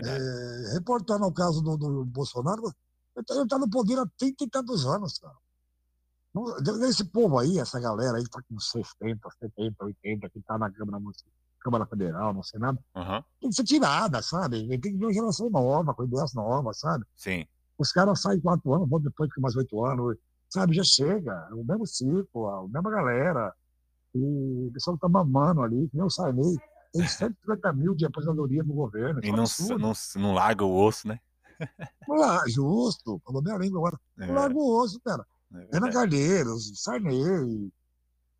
verdade. É, reportando o caso do, do Bolsonaro, ele está tá no poder há 30 e tantos anos, cara. Esse povo aí, essa galera aí que tá com 60, 70, 80, que tá na Câmara, Municipal- Câmara Federal, no Senado, Aham, tem que ser tirada, sabe? Tem que vir uma geração nova, com ideias novas, sabe? Sim. Os caras saem quatro anos, vão depois ficar mais oito anos, sabe? Já chega, é o mesmo ciclo, a mesma galera. E o pessoal tá mamando ali, que nem o Sarney. Tem 150 mil de aposentadoria no governo. E isso não, não, não larga o osso, né? Lá, justo, falou minha língua agora. É, Não larga o osso, cara. é Ana verdade. Calheiros, Sarney,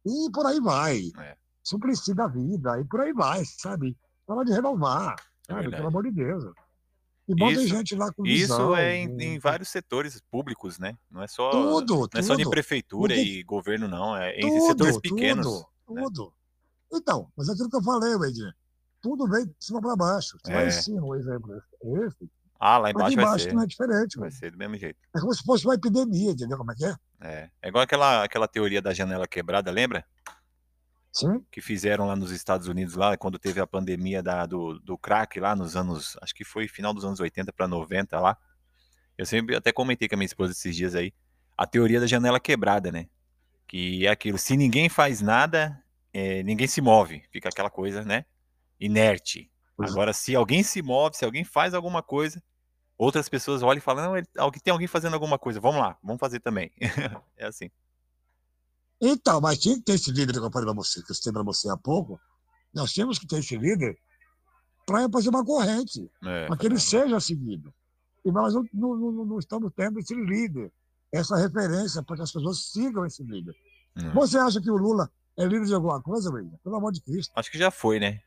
e por aí vai. É. Suplicy da vida, e por aí vai, sabe? Fala de renovar, É sabe? Pelo amor de Deus. E bota Isso- gente lá com Isso visão, é em, com- em vários setores públicos, né? Não é só, Tudo, não é só de tudo. prefeitura tem- e governo, não. É em Tudo, setores pequenos. Tudo, né? tudo. Então, mas é aquilo que eu falei, Weidinho. Tudo vem de cima para baixo. Você vai É. em cima, o exemplo é esse. Ah, lá Mas embaixo vai ser. não é diferente, Vai velho. ser do mesmo jeito. É como se fosse uma epidemia, entendeu como é que é? É, é igual aquela, aquela teoria da janela quebrada, lembra? Sim? Que fizeram lá nos Estados Unidos, lá quando teve a pandemia da, do, do crack lá nos anos. Acho que foi final dos anos 80 para 90 lá. Eu sempre até comentei com a minha esposa esses dias aí. A teoria da janela quebrada, né? Que é aquilo, se ninguém faz nada, é, ninguém se move. Fica aquela coisa, né? Inerte. Pois é. Agora, se alguém se move, se alguém faz alguma coisa, outras pessoas olham e falam, não, ele- tem alguém fazendo alguma coisa, vamos lá, vamos fazer também. é assim. Então, mas tinha que ter esse líder que eu falei para você, que eu citei para você há pouco. Nós temos que ter esse líder para fazer uma corrente, É, para que ele seja seguido. E nós não, não- não- não estamos tendo esse líder, essa referência para que as pessoas sigam esse líder. hum. Você acha que o Lula é líder de alguma coisa, Weidinho? Pelo amor de Cristo. Acho que já foi, né?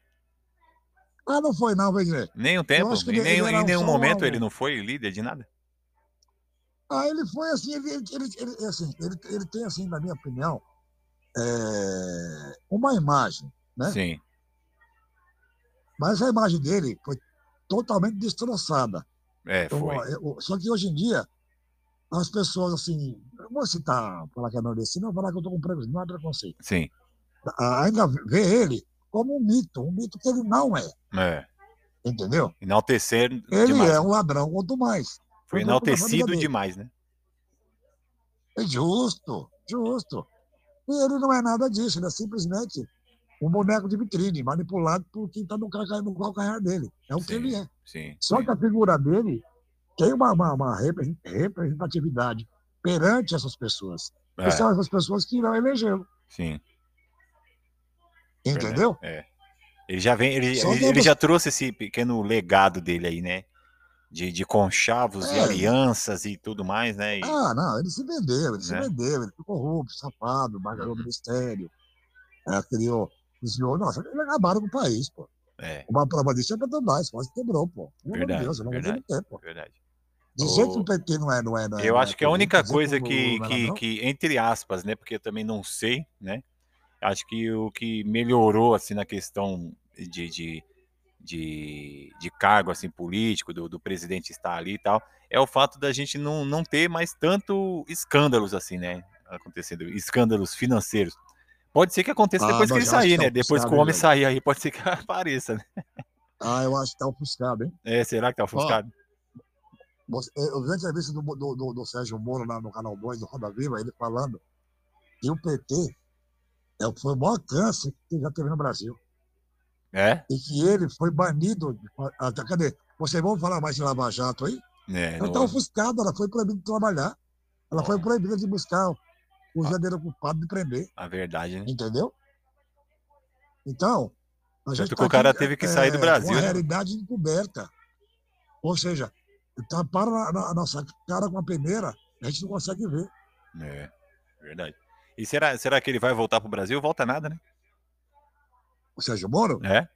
Ah, não foi não, Weidinho. Nenhum tempo, acho que em nenhum, em nenhum momento um- ele não foi líder de nada. Ah, ele foi assim, ele, ele, ele, ele- assim, ele, ele tem, assim, na minha opinião, é, uma imagem, né? Sim, Mas a imagem dele foi totalmente destroçada. é, foi. só que hoje em dia, as pessoas, assim, eu vou citar, falar que é nordestino, não falar que eu estou com preconceito, não é preconceito. Sim, Ainda vê ele como um mito, um mito que ele não é, é. entendeu? Enaltecer Ele demais. é um ladrão, quanto mais. Foi enaltecido demais, né? É justo, justo. E ele não é nada disso, ele é simplesmente um boneco de vitrine, manipulado por quem está no, calcanhar- dele. É o que Sim, ele é. Sim. Só sim. que a figura dele tem uma, uma, uma repre- representatividade perante essas pessoas. É, são essas pessoas que irão elegê-lo. sim. Entendeu? É. Ele já vem, ele, ele, ele já trouxe esse pequeno legado dele aí, né? De, de conchavos e É. alianças e tudo mais, né? E- Ah, não, ele se vendeu, ele se Né? vendeu, ele foi corrupto, safado, ganhou o Uhum. ministério, é, criou, desviou. Nossa, ele acabaram com o país, pô. é, Uma prova disso é Petrobras, quase quebrou, pô. Pelo Verdade, Deus, eu não vou verdade. tempo. verdade. Dizer O- que o PT não é, não é, não é Eu não acho é que a única coisa que, Lula é que, que, entre aspas, né? Porque eu também não sei, né? Acho que o que melhorou, assim, na questão de, de, de, de cargo, assim, político, do, do presidente estar ali e tal, é o fato da gente não, não ter mais tanto escândalos, assim, né? Acontecendo, escândalos financeiros. Pode ser que aconteça Ah, depois que ele sair, tá né? Depois que o homem sair aí, pode ser que apareça, né? Ah, eu acho que tá ofuscado, hein? É, será que tá ofuscado? Você- Eu vi a entrevista do, do, do, do Sérgio Moro lá no Canal 2 do Roda Viva, ele falando que o PT é, foi o maior câncer que já teve no Brasil. É? E que ele foi banido. de- ah, tá, Cadê? Vocês vão falar mais de Lava Jato aí? É, Ela está ofuscada, ela foi proibida de trabalhar. Ela foi proibida de buscar o verdadeiro culpado de prender, a verdade, né? entendeu? Então, a gente Tanto que tá o cara aqui, teve que sair do é, Brasil, Com a né? realidade encoberta. Ou seja, taparam na, na- a nossa cara com a peneira, a gente não consegue ver. É, verdade. E será, será que ele vai voltar pro Brasil? Volta nada, né? O Sérgio Moro, É?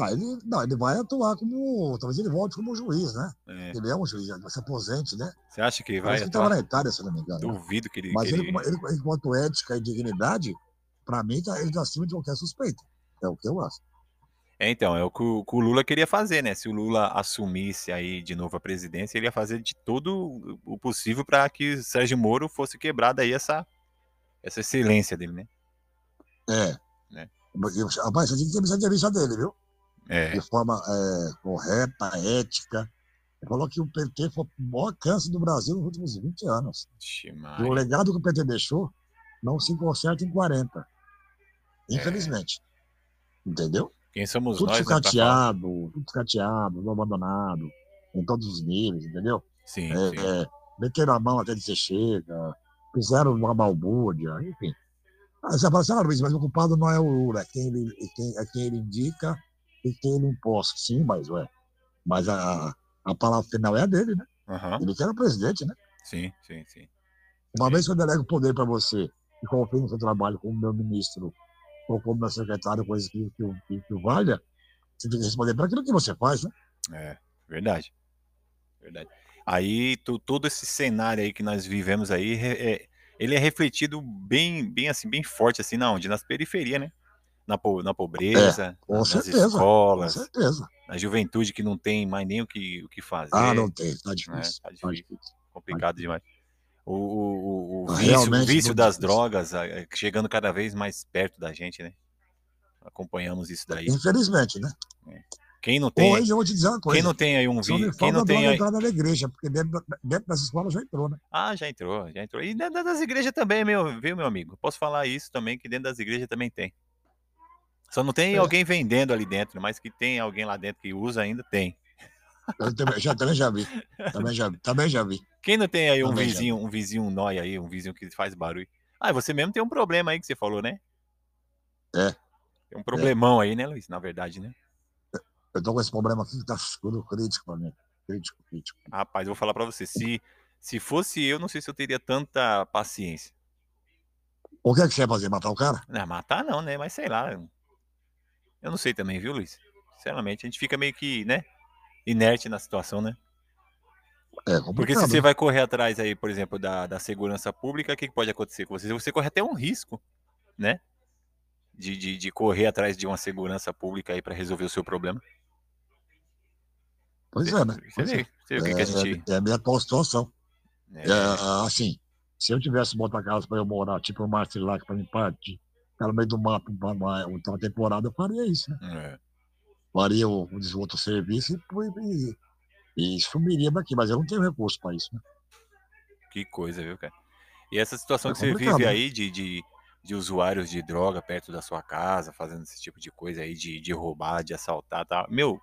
ah, ele, não, ele vai atuar como. Talvez ele volte como juiz, né? É. Ele é um juiz, vai se aposente, né? Você acha que vai que estava na Itália, se não me engano. Duvido que ele. Mas que ele, ele- ele, enquanto ética e dignidade, para mim, tá, ele está acima de qualquer suspeita. É o que eu acho. É, então, é o que o, que o Lula queria fazer, né? Se o Lula assumisse aí de novo a presidência, ele ia fazer de todo o possível para que Sérgio Moro fosse quebrada aí essa, essa excelência dele, né? É. Né? Mas, Rapaz, você tinha que a entrevista dele, viu? É. de forma é, correta, ética. Ele falou que o PT foi o maior câncer do Brasil nos últimos 20 anos. E o legado que o PT deixou não se conserta em 40. É. Infelizmente. Entendeu? Quem somos Tudo nós, né, sucateado, tudo sucateado, abandonado, em todos os níveis, entendeu? Sim, É, sim. é, meteram a mão até dizer chega, fizeram uma balbúrdia, enfim. Aí você fala assim, ah, Luiz, mas o culpado não é o Lula, é quem ele, é quem, é quem ele indica e quem ele imposta. Sim, mas, ué, mas a, a palavra final é a dele, né? Aham. Ele que era o presidente, né? Sim, sim, sim. Uma vez que eu delego o poder para você e confio no seu trabalho como meu ministro ou como meu secretário, coisa que, que, que, valha, você tem que responder para aquilo que você faz, né? É, verdade. Verdade. Aí, tu- todo esse cenário aí que nós vivemos aí, é- ele é refletido bem, bem assim, bem forte, assim, na onde? Nas periferias, né? Na, po- na pobreza, com nas certeza, Com escolas, certeza. na juventude que não tem mais nem o que, o que fazer. Ah, não tem, tá né? difícil. Tá Tá difícil, difícil. complicado demais. O, o, o- vício, o vício das drogas é, chegando cada vez mais perto da gente, né? Acompanhamos isso daí. Infelizmente, né? Quem não tem, Hoje eu vou te dizer uma coisa. quem não tem aí um vício, quem não tem aí, entrada na igreja, porque dentro, dentro dessa escola já entrou, né? Ah, já entrou, já entrou. E dentro das igrejas também, meu, viu, meu amigo? Posso falar isso também, que dentro das igrejas também tem. Só não tem É. alguém vendendo ali dentro, mas que tem alguém lá dentro que usa ainda, tem. Eu também já, também já vi. Também já, vi, também já vi. Quem não tem aí um Também vizinho, um vizinho nóia aí, um vizinho que faz barulho? Ah, você mesmo tem um problema aí que você falou, né? É. Tem um problemão aí, né, Luiz? Na verdade, né? Eu tô com esse problema aqui que tá escuro, crítico pra mim. Crítico, crítico. Rapaz, eu vou falar pra você, se, se fosse eu, não sei se eu teria tanta paciência. O que é que você ia fazer? Matar o cara? Não, matar não, né? Mas sei lá. Eu não sei também, viu, Luiz? Sinceramente, a gente fica meio que, né? Inerte na situação, né? É. Porque se você né? vai correr atrás aí, por exemplo, da, da segurança pública, o que, que pode acontecer com você? Você corre até um risco, né? De, de, de correr atrás de uma segurança pública aí para resolver o seu problema. Pois é, né? Você Pois vê, é. você vê o que, que a gente. É, é a minha atual situação. É, É, assim, se eu tivesse bota casa pra eu morar, tipo o Marcilac pra mim parte, ficar no meio do mato uma, uma, uma temporada, eu faria isso, né? é, Faria o, o outro serviço e, e, e sumiria daqui, mas eu não tenho recurso pra isso, né? que coisa, viu, cara? E essa situação É que você vive né? aí de, de, de usuários de droga perto da sua casa, fazendo esse tipo de coisa aí, de, de roubar, de assaltar, tá? Meu,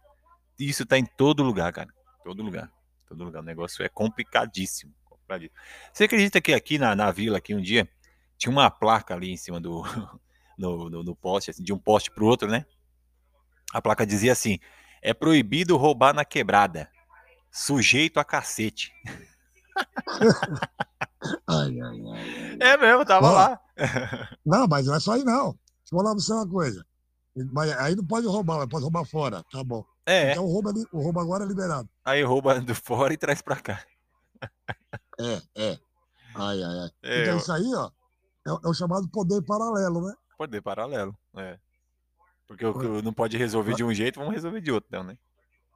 isso tá em todo lugar, cara. Todo lugar. Todo lugar. O negócio é complicadíssimo. complicadíssimo. Você acredita que aqui na, na vila, aqui um dia, tinha uma placa ali em cima do. no, no, no poste, assim, de um poste pro outro, né? A placa dizia assim: é proibido roubar na quebrada. Sujeito a cacete. Ai, ai, ai. É mesmo, tava Ó, lá. Não, mas não é só aí, não. Deixa eu falar pra você uma coisa. Mas aí não pode roubar, mas pode roubar fora, tá bom. É, Então o roubo, é o roubo agora é liberado. aí rouba do fora e traz pra cá. É, é. Ai, ai, ai. É, então eu- isso aí, ó, é, é o chamado poder paralelo, né? Poder paralelo, é. Porque o que não pode resolver de um jeito, vamos resolver de outro, então, né?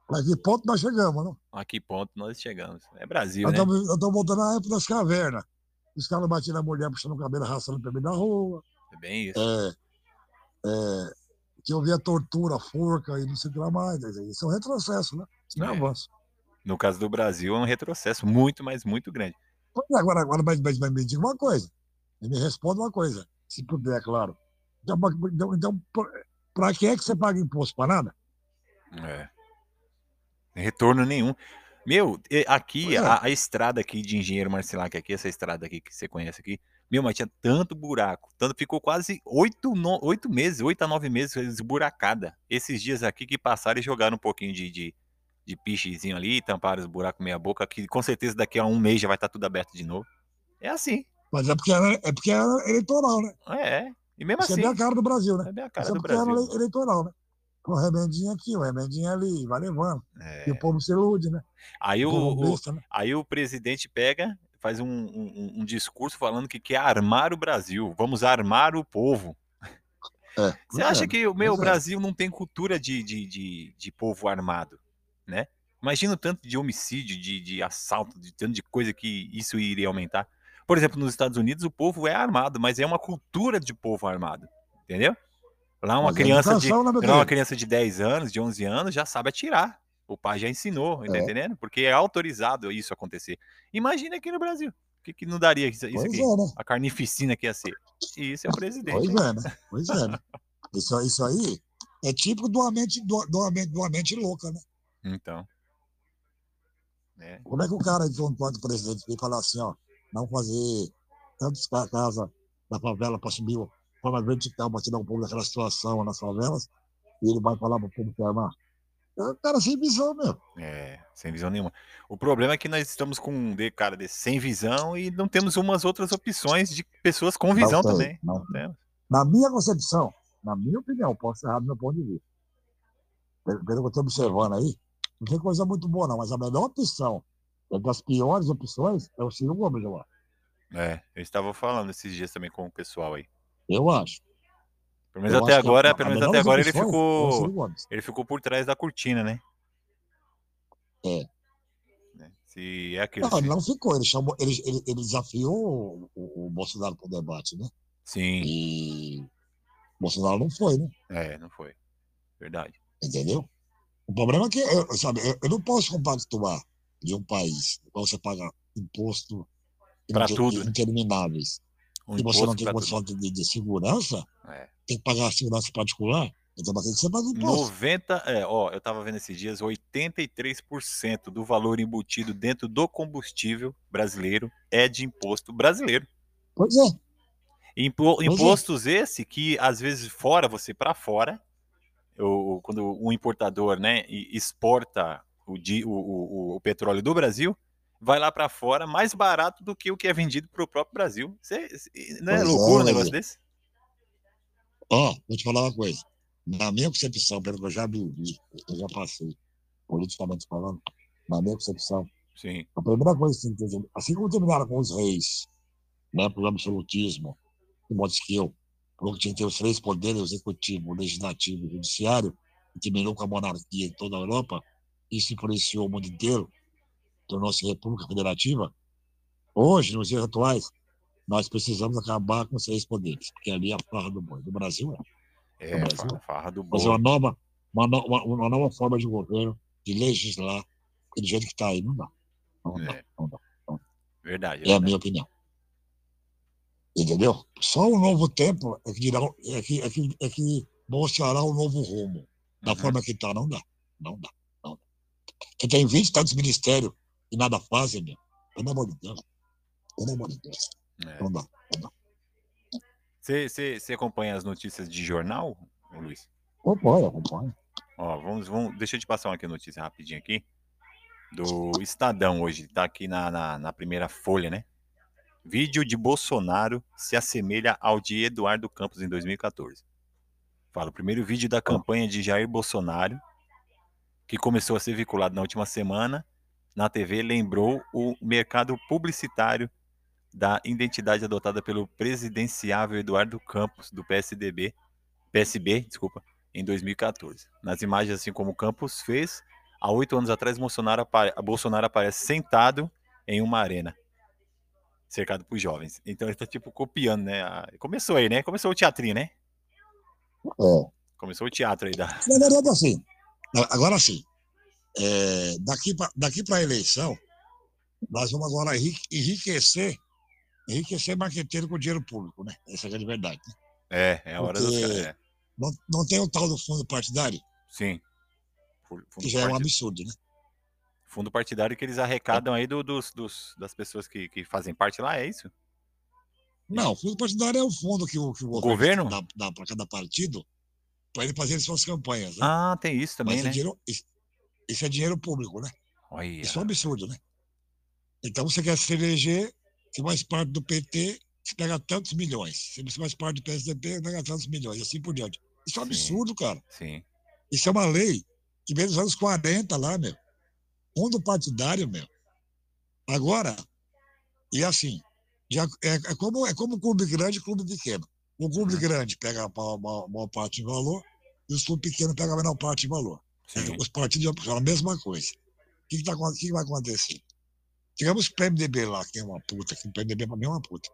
Mas que ponto nós chegamos, não? A que ponto nós chegamos? É Brasil, Nós né? estamos nós estamos voltando à época das cavernas. Os caras batiam na mulher, puxando o cabelo, arrastando pra mim da rua. É bem isso. É, é, que eu via tortura, forca e não sei o que lá mais. Isso é um retrocesso, né? Isso não é É. avanço. No caso do Brasil, é um retrocesso muito, mas muito grande. É, Agora, agora mas, mas, mas me diga uma coisa. Me responda uma coisa, se puder, é claro. Então, então, então para que é que você paga imposto? Para nada? É. Retorno nenhum. Meu, aqui, é. a, a estrada aqui de Engenheiro Marcilac, aqui, essa estrada aqui que você conhece aqui, meu, mas tinha tanto buraco, tanto, ficou quase oito, no- oito meses, oito a nove meses esburacada. Esses dias aqui que passaram e jogaram um pouquinho de, de, de pichezinho ali, tamparam os buracos meia boca, que com certeza daqui a um mês já vai estar tudo aberto de novo. É assim, Mas é porque era, é porque era eleitoral, né? é. E mesmo Isso assim, é bem a cara do Brasil, né? é bem a cara Isso é do era Brasil. ele- eleitoral, né? Um remendinho aqui, um remendinho ali, vai levando. É. E o povo se ilude, né? Aí O o, povo o- besta, né? Aí o presidente pega, faz um, um- um discurso falando que quer armar o Brasil. Vamos armar o povo. É, Você acha é, que o meu é. Brasil não tem cultura de, de, de, de povo armado, né? Imagina o tanto de homicídio, de, de assalto, de tanto de coisa que isso iria aumentar. Por exemplo, nos Estados Unidos o povo é armado, mas é uma cultura de povo armado, entendeu? Lá uma Mas é criança de né, lá uma criança de 10 anos, de 11 anos, já sabe atirar. O pai já ensinou, tá É. entendendo? Porque é autorizado isso acontecer. Imagina aqui no Brasil. O que, que não daria isso, isso aqui? é, né? A carnificina que ia ser. E isso é o presidente. Pois é, né? Pois é, né? Isso, isso aí é típico de uma mente, de uma- de mente, de uma mente louca, né? Então. É, Como é que o cara, então, enquanto presidente, vem falar assim, ó, não fazer tantos ca- casas da favela para subir de forma vertical para tirar o povo daquela situação nas favelas, e ele vai falar para o povo que armar? É um cara sem visão, meu. é, sem visão nenhuma. O problema é que nós estamos com um de cara desse sem visão e não temos umas outras opções de pessoas com visão tem, também. não Não temos. Na minha concepção, na minha opinião, posso errar do meu ponto de vista. Pelo pelo que eu estou observando aí, não tem coisa muito boa, não, mas a melhor opção, entre as piores opções, é o Ciro Gomes, eu acho. É, eu estava falando esses dias também com o pessoal aí. Eu acho. Pelo menos Eu até a- agora, a pelo menos até agora ele é ficou Gomes. ele ficou por trás da cortina, né? É. Né? Se é aquilo. Não, se- ele não ficou, ele, chamou, ele, ele, ele desafiou o, o, o Bolsonaro para o debate, né? Sim, E o Bolsonaro não foi, né? é, não foi. Verdade. Entendeu? O problema é que, eu, sabe, eu, eu não posso compactuar de um país qual você paga imposto inter- tudo, né? intermináveis Um você não tem condição de, de segurança. É. tem que pagar a segurança particular, então que ser pago imposto. 90, é, ó, eu tava vendo esses dias, 83% do valor embutido dentro do combustível brasileiro é de imposto brasileiro. Pois é, Impo- é. impostos esse que às vezes fora você para fora, quando um importador, né, exporta o, di- o, o, o petróleo do Brasil, vai lá para fora mais barato do que o que é vendido para o próprio Brasil. Cê- cê- não é Pois é, loucura um né, negócio desse? ó, vou te falar uma coisa. Na minha concepção, pelo que eu já vivi, eu já passei, politicamente falando, na minha concepção, Sim, A primeira coisa que tem que entender, assim como terminaram com os reis, né, pelo absolutismo, de modo que eu, falou que tinha que ter os três poderes, o executivo, o legislativo e o judiciário, e terminou com a monarquia em toda a Europa, isso influenciou o mundo inteiro, tornou-se república federativa. Hoje, nos dias atuais, nós precisamos acabar com os três poderes, porque ali é a farra do boi. Do Brasil é. é, Brasil. farra, farra do Fazer uma boi. nova, uma, uma, uma nova forma de governo, de legislar, do jeito que está aí, não dá. Não dá, É. não dá. Verdade. É a verdade. minha opinião. Entendeu? Só o novo tempo é que, dirá, é que, é que, é que mostrará um novo rumo. Da Uhum. forma que está, não dá. Não dá. Não dá. Você tem 20 e tantos ministérios e nada fazem, meu. Pelo amor de Deus. Pelo amor de Deus. É. Não dá. Você você- você acompanha as notícias de jornal, Luiz? Acompanha, acompanha. Ó, vamos, vamos, deixa eu te passar uma aqui, notícia rapidinho aqui. Do Estadão hoje, tá aqui na, na, na primeira folha, né? Vídeo de Bolsonaro se assemelha ao de Eduardo Campos em 2014. Fala, o primeiro vídeo da campanha de Jair Bolsonaro, que começou a ser vinculado na última semana na TV, lembrou o mercado publicitário da identidade adotada pelo presidenciável Eduardo Campos, do PSDB, PSB, desculpa, em 2014. Nas imagens, assim como Campos fez, há oito anos atrás, Bolsonaro, apare- Bolsonaro aparece sentado em uma arena, cercado por jovens. Então ele tá tipo copiando, né? Começou aí, né? Começou o teatrinho, né? É. Começou o teatro aí da. Na verdade, assim. Agora sim. É, daqui para daqui a eleição, nós vamos agora enrique- enriquecer, enriquecer marqueteiro com dinheiro público, né? Essa é a verdade. né? É, é a hora Porque- é. Não, não tem o tal do fundo partidário, Sim. Fundo, que já é um absurdo, né? fundo partidário que eles arrecadam aí do- dos, dos- das pessoas que, que fazem parte lá, é isso? Não, o fundo partidário é o fundo que o, que o O governo? dá, dá para cada partido para ele fazer suas campanhas. Né? Ah, tem isso também, Mas é né? dinheiro, isso, isso é dinheiro público, né? Olha. Isso é um absurdo, né? Então você quer se eleger, você faz parte do PT, você pega tantos milhões. Se você faz parte do PSDB, pega tantos milhões, e assim por diante. Isso é um Sim. absurdo, cara. Sim. Isso é uma lei que veio dos anos 40 lá, meu. Fundo partidário, meu. Agora, e assim, já é, é como, é como clube grande e clube pequeno. O clube Uhum. grande pega a maior, parte em valor e o clube pequeno pega a menor parte em valor. Sim. Os partidos são a mesma coisa. O que, que, tá, o que que vai acontecer? Digamos que o PMDB lá, que é uma puta, que o PMDB pra mim é uma puta.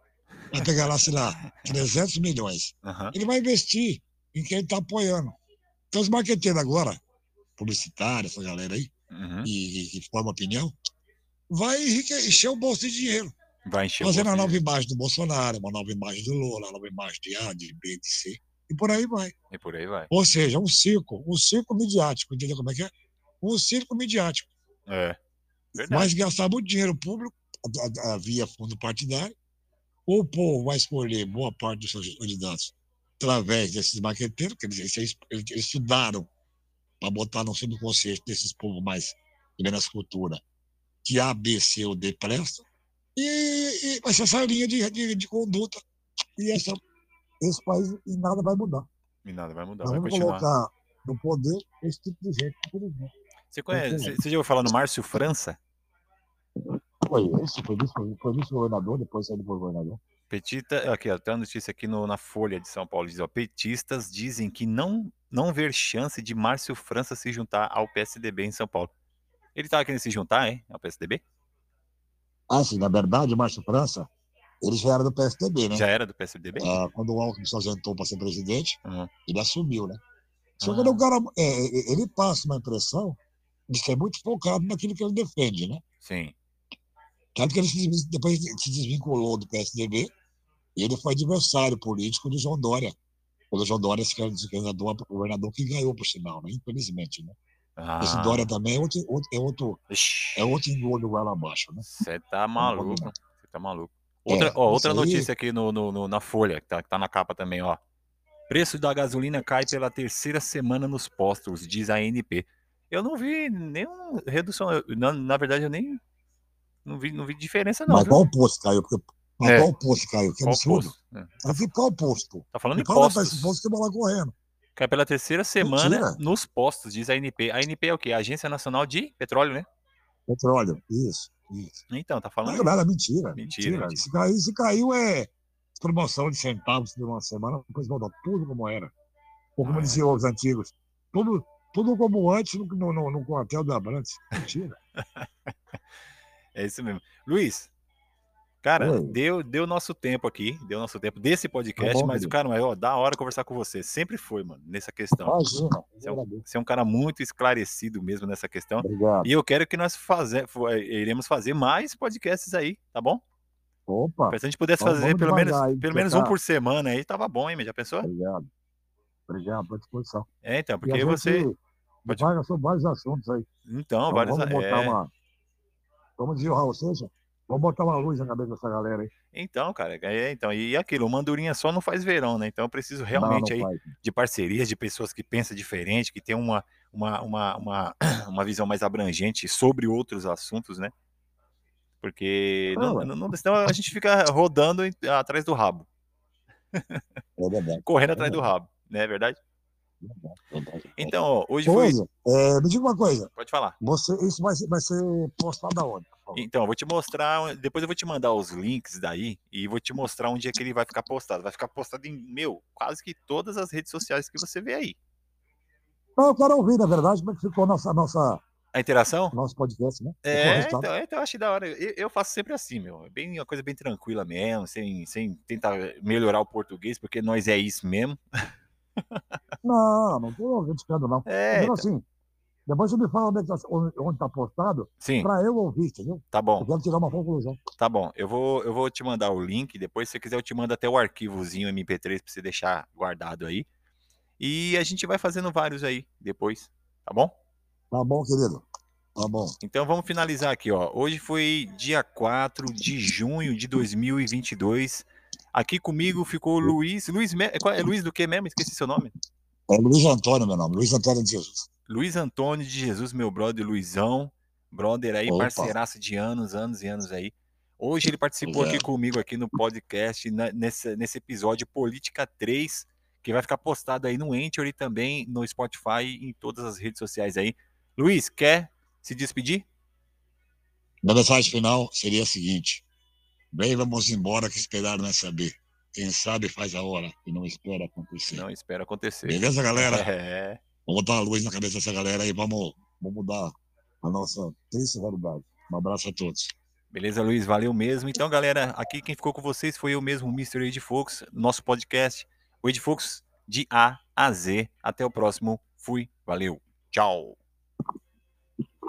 Vai pegar lá, sei lá, 300 milhões. Aham. Ele vai investir em quem está apoiando. Então, os marqueteiros agora, publicitários, essa galera aí, Uhum. e, que forma opinião, vai encher o bolso de dinheiro. Vai encher a nova imagem do Bolsonaro, uma nova imagem do Lula, uma nova imagem de A, de B, de C, e por aí vai. E por aí vai. Ou seja, um circo, um circo midiático, entendeu como é que é? Um circo midiático. É. Verdade. Mas gastar muito dinheiro público via fundo partidário, ou o povo vai escolher boa parte dos seus candidatos através desses marqueteiros, que eles, eles, eles estudaram para botar no subconsciente desses povos mais de menos cultura, que A, B, C ou D presta, e, e vai ser essa linha de, de, de conduta. E essa, esse país e nada vai mudar. E nada vai mudar, Nós vai vamos continuar. colocar no poder esse tipo de gente, infelizmente. Você conhece, você você já ouviu falar no Márcio França? Foi esse, foi vice- foi vice-governador, depois saiu do governador. Petita, aqui, ó, tem uma notícia aqui no- na Folha de São Paulo, diz, ó, petistas dizem que não, não ver chance de Márcio França se juntar ao PSDB em São Paulo. Ele tava querendo se juntar, hein, ao PSDB? Ah, sim, na verdade, o Márcio França, ele já era do PSDB, né? Já era do PSDB? Ah, quando o Alckmin se ausentou para ser presidente, Uhum. ele assumiu, né? Só Ah. que ele, é um cara, é, é, ele passa uma impressão de ser muito focado naquilo que ele defende, né? Sim. Tanto que ele se depois se desvinculou do PSDB e ele foi adversário político do João Dória. Quando o João Dória se candidatou a governador que ganhou, por sinal, né? Infelizmente, né? Ah, Esse Dória também é outro, é outro, ixi, é outro engolho lá abaixo, né? Você tá maluco. combinar. Você tá maluco. É, Outra, ó, outra isso aí- notícia aqui no, no- no- na Folha, que tá, que tá na capa também, ó. Preço da gasolina cai pela terceira semana nos postos, diz a ANP. Eu não vi nenhuma redução. eu- na, na verdade, eu nem. Não vi, não vi diferença, não. Mas viu? qual posto caiu? Porque, mas É. qual posto caiu? Que Qual absurdo. posto? É. Ela fica qual posto? Tá falando em Fala pra postos. esse posto que eu vou lá correndo. Cai pela terceira semana Mentira. nos postos, diz a ANP. A ANP é o quê? A Agência Nacional de Petróleo, né? Petróleo. Isso, isso. Então, tá Não falando. é nada, mentira. Mentira, Mentira. Se, caiu, se caiu é promoção de centavos de uma semana, depois volta tudo como era. Ou como Ah, é. diziam os antigos, tudo, tudo como antes no, no, no, no quartel da Abrantes. Mentira. É isso mesmo. Luiz, cara, Oi. deu deu nosso tempo aqui, deu nosso tempo desse podcast, Tá bom, mas, cara, mas, ó, da hora conversar com você. Sempre foi, mano, nessa questão. Imagina. Você é, um, você é um cara muito esclarecido mesmo nessa questão. Obrigado. E eu quero que nós faze, fo- eh, iremos fazer mais podcasts aí, tá bom? Opa, se a gente pudesse Vamos- fazer pelo menos, aí, pelo menos um tá- por semana aí, tava bom, hein? Já pensou? obrigado. Obrigado, à disposição. É, então, porque você. Pode- vários assuntos aí. Então, Então, vários. vamos botar é, uma. Vamos dizer, ou seja, vamos botar uma luz na cabeça dessa galera aí. Então, cara, é, então, e aquilo, o Mandurinha só não faz verão, né? Então eu preciso Não, realmente não aí faz. de parcerias, de pessoas que pensam diferente, que tem uma, uma, uma, uma, uma visão mais abrangente sobre outros assuntos, né? Porque Ah, não, não- não- senão a gente fica rodando atrás do rabo, É correndo atrás do rabo, não é verdade? Então, ó, hoje foi. É, me diga uma coisa. Pode falar. Você, isso vai ser, vai ser postado aonde? Então, eu vou te mostrar, depois eu vou te mandar os links daí e vou te mostrar onde é que ele vai ficar postado. Vai ficar postado em, meu, quase que todas as redes sociais que você vê aí. Não, eu quero ouvir, na verdade, como é que ficou nossa, nossa, A interação? nosso podcast, né? É, então, então eu acho da hora. Eu, eu faço sempre assim, meu. É bem, uma coisa bem tranquila mesmo, sem, sem tentar melhorar o português, porque nós é isso mesmo. Não, não estou criticando, não. É, Então, assim, depois você me fala onde está onde, onde tá postado, para eu ouvir, entendeu? tá Eu bom, quero tirar uma conclusão. tá bom. Eu vou, eu vou te mandar o link, depois se você quiser eu te mando até o arquivozinho MP3 pra você deixar guardado aí. E a gente vai fazendo vários aí depois, tá bom? Tá bom, querido? Tá bom. Então vamos finalizar aqui, ó. Hoje foi dia 4 de junho de 2022. Aqui comigo ficou o Luiz. Luiz, qual é Luiz do que mesmo? Esqueci seu nome. É Luiz Antônio, meu nome. Luiz Antônio de Jesus. Luiz Antônio de Jesus, meu brother Luizão. Brother aí, Opa. parceiraço de anos, anos e anos aí. Hoje ele participou aqui Obrigado. comigo aqui no podcast, na- nesse, nesse episódio Política 3, que vai ficar postado aí no Anchor e também no Spotify e em todas as redes sociais aí. Luiz, quer se despedir? Minha mensagem final seria a seguinte: Bem, vamos embora que esperar não é saber. Quem sabe faz a hora e não espera acontecer. Não espero acontecer. Beleza, galera? É. Vamos botar uma luz na cabeça dessa galera e vamos, vamos mudar a nossa triste realidade. Um abraço a todos. Beleza, Luiz, valeu mesmo. Então, galera, aqui quem ficou com vocês foi eu mesmo, o Mr. Ed Fox, nosso podcast. O Ed Fox de A a Z. Até o próximo. Fui, valeu, tchau.